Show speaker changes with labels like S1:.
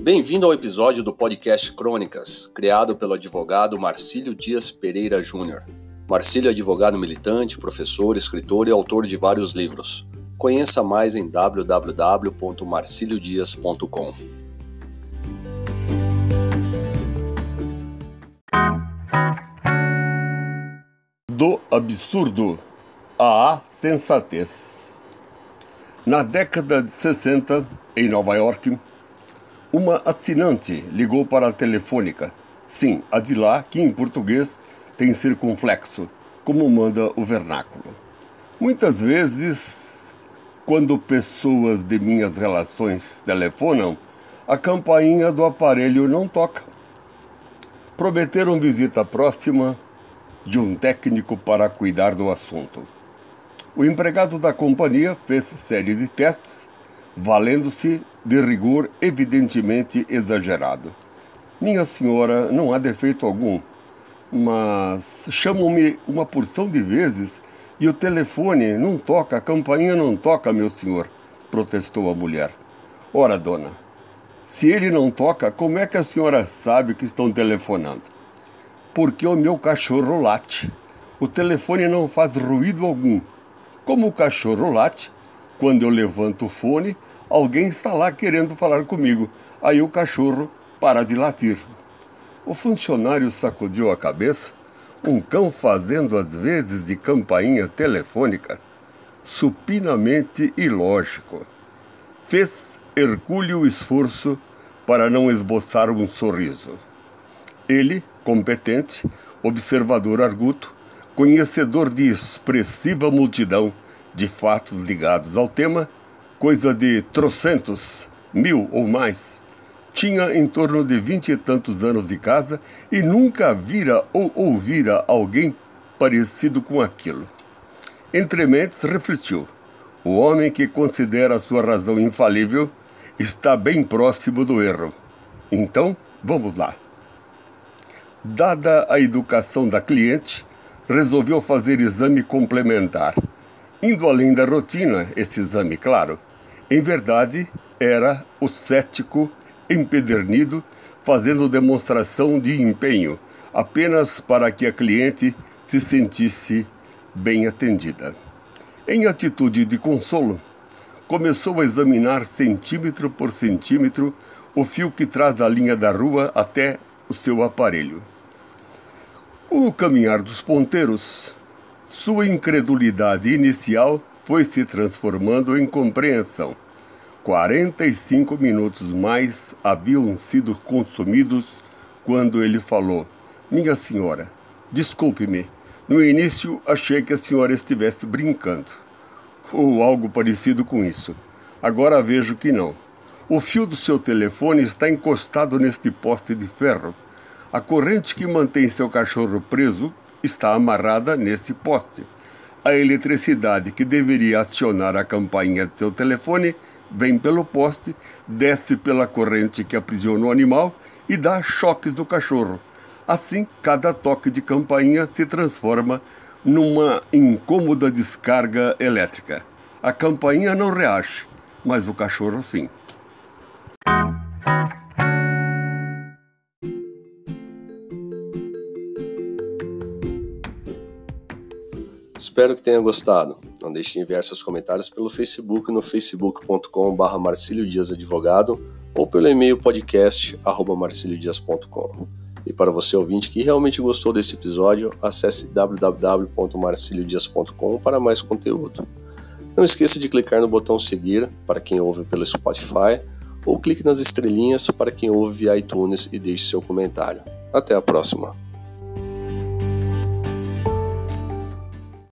S1: Bem-vindo ao episódio do podcast Crônicas, criado pelo advogado Marcílio Dias Pereira Júnior. Marcílio é advogado militante, professor, escritor e autor de vários livros. Conheça mais em www.marciliodias.com.
S2: Do absurdo à sensatez. Na década de 60, em Nova York, uma assinante ligou para a telefônica. Sim, a de lá, que em português tem circunflexo, como manda o vernáculo. Muitas vezes, quando pessoas de minhas relações telefonam, a campainha do aparelho não toca. Prometeram visita próxima de um técnico para cuidar do assunto. O empregado da companhia fez série de testes, valendo-se de rigor evidentemente exagerado. Minha senhora, não há defeito algum, mas chamam-me uma porção de vezes e o telefone não toca, a campainha não toca, meu senhor, protestou a mulher. Ora, dona, se ele não toca, como é que a senhora sabe que estão telefonando? porque o meu cachorro late. O telefone não faz ruído algum. Como o cachorro late, quando eu levanto o fone, alguém está lá querendo falar comigo. Aí o cachorro para de latir. O funcionário sacudiu a cabeça, um cão fazendo às vezes de campainha telefônica, supinamente ilógico. Fez hercúleo esforço para não esboçar um sorriso. Ele, competente, observador arguto, conhecedor de expressiva multidão de fatos ligados ao tema, coisa de trocentos, mil ou mais, tinha em torno de vinte e tantos anos de casa e nunca vira ou ouvira alguém parecido com aquilo. Entre mentes refletiu: o homem que considera sua razão infalível está bem próximo do erro. Então, vamos lá. Dada a educação da cliente, resolveu fazer exame complementar. Indo além da rotina, esse exame, claro. Em verdade, era o cético empedernido fazendo demonstração de empenho, apenas para que a cliente se sentisse bem atendida. Em atitude de consolo, começou a examinar centímetro por centímetro o fio que traz da linha da rua até o seu aparelho. O caminhar dos ponteiros, sua incredulidade inicial foi se transformando em compreensão. 45 minutos mais haviam sido consumidos quando ele falou: Minha senhora, desculpe-me. No início achei que a senhora estivesse brincando. Ou algo parecido com isso. Agora vejo que não. O fio do seu telefone está encostado neste poste de ferro. A corrente que mantém seu cachorro preso está amarrada nesse poste. A eletricidade que deveria acionar a campainha de seu telefone vem pelo poste, desce pela corrente que aprisionou o animal e dá choques no cachorro. Assim, cada toque de campainha se transforma numa incômoda descarga elétrica. A campainha não reage, mas o cachorro sim.
S1: Espero que tenha gostado. Não deixe de enviar seus comentários pelo Facebook no facebook.com.br Marcílio Dias Advogado ou pelo e-mail podcast.marciliodias.com. E para você ouvinte que realmente gostou desse episódio, acesse www.marciliodias.com para mais conteúdo. Não esqueça de clicar no botão seguir para quem ouve pelo Spotify ou clique nas estrelinhas para quem ouve via iTunes e deixe seu comentário. Até a próxima!